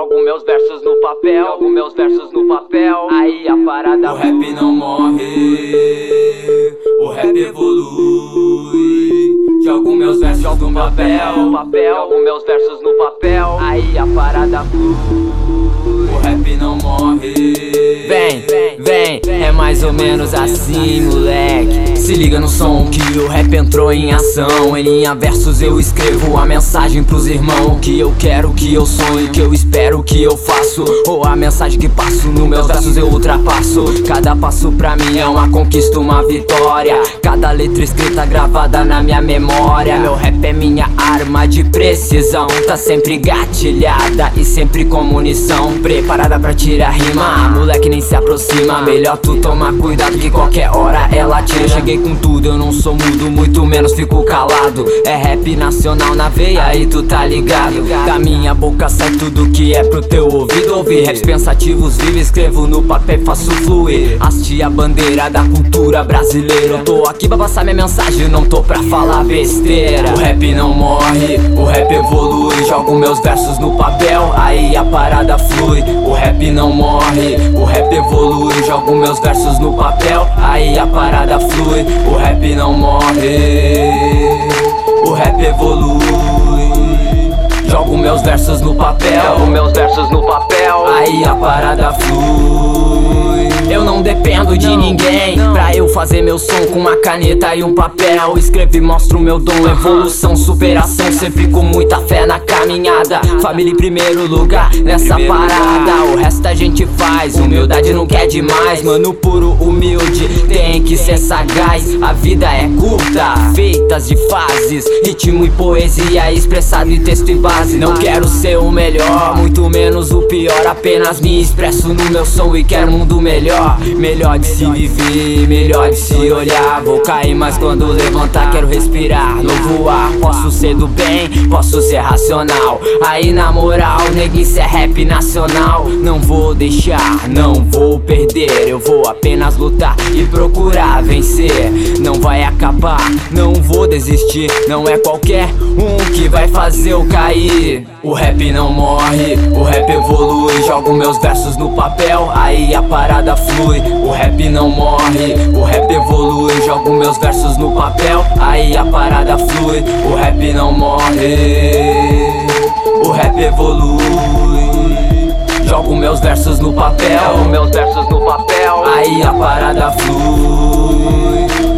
Jogo meus versos no papel, jogo meus versos no papel. Aí a parada. O rap não morre, o rap evolui. Jogo meus versos no papel, no papel, jogo meus versos no papel. Aí a parada flui. O rap não morre. Vem, vem, é mais ou menos assim, moleque. Se liga no som que o rap entrou em ação. Em linha versos eu escrevo a mensagem pros irmãos. Que eu quero, que eu sonho, que eu espero, que eu faço. Ou a mensagem que passo nos meus versos eu ultrapasso. Cada passo pra mim é uma conquista, uma vitória. Cada letra escrita gravada na minha memória. Meu rap é minha arma de precisão. Tá sempre gatilhada e sempre com munição. Preparada pra tirar rima. Moleque nem se aproxima. Melhor tu tomar cuidado que qualquer hora ela tira. Cheguei com tudo, eu não sou mudo, muito menos fico calado. É rap nacional na veia e tu tá ligado. Da minha boca sai tudo que é pro teu ouvido ouvir. Raps pensativos, vivo, escrevo no papel e faço fluir. Haste a bandeira da cultura brasileira. Eu tô aqui pra passar minha mensagem, não tô pra falar besteira. O rap não morre, o rap evolui. Jogo meus versos no papel, aí a parada flui. O rap não morre, o rap evolui. Jogo meus versos no papel, aí a parada flui. O rap não morre, o rap evolui. Jogo meus versos no papel, jogo meus versos no papel. Aí a parada flui. De ninguém. Pra eu fazer meu som com uma caneta e um papel. Escrevo e mostro meu dom. Evolução, superação. Sempre com muita fé na caminhada. Família em primeiro lugar nessa parada. O resto a gente faz. Humildade não quer demais. Mano puro, humilde. Tem que ser sagaz. A vida é curta. Feitas de fases. Ritmo e poesia Expressado em texto e base. Não quero ser o melhor. Muito menos o pior. Apenas me expresso no meu som E quero um mundo melhor. Melhor, de se viver, melhor de se olhar. Vou cair, mas quando levantar, quero respirar. Novo ar, posso ser do bem, posso ser racional. Aí na moral, neguinho, isso é rap nacional. Não vou deixar, não vou perder. Eu vou apenas lutar e procurar vencer. Não vai acabar, não vou desistir. Não é qualquer um que vai fazer eu cair. O rap não morre, o rap evolui. Jogo meus versos no papel, aí a parada flui. O rap não morre, o rap evolui. Jogo meus versos no papel, aí a parada flui. O rap não morre, o rap evolui. Jogo meus versos no papel, meus versos no papel. Aí a parada flui.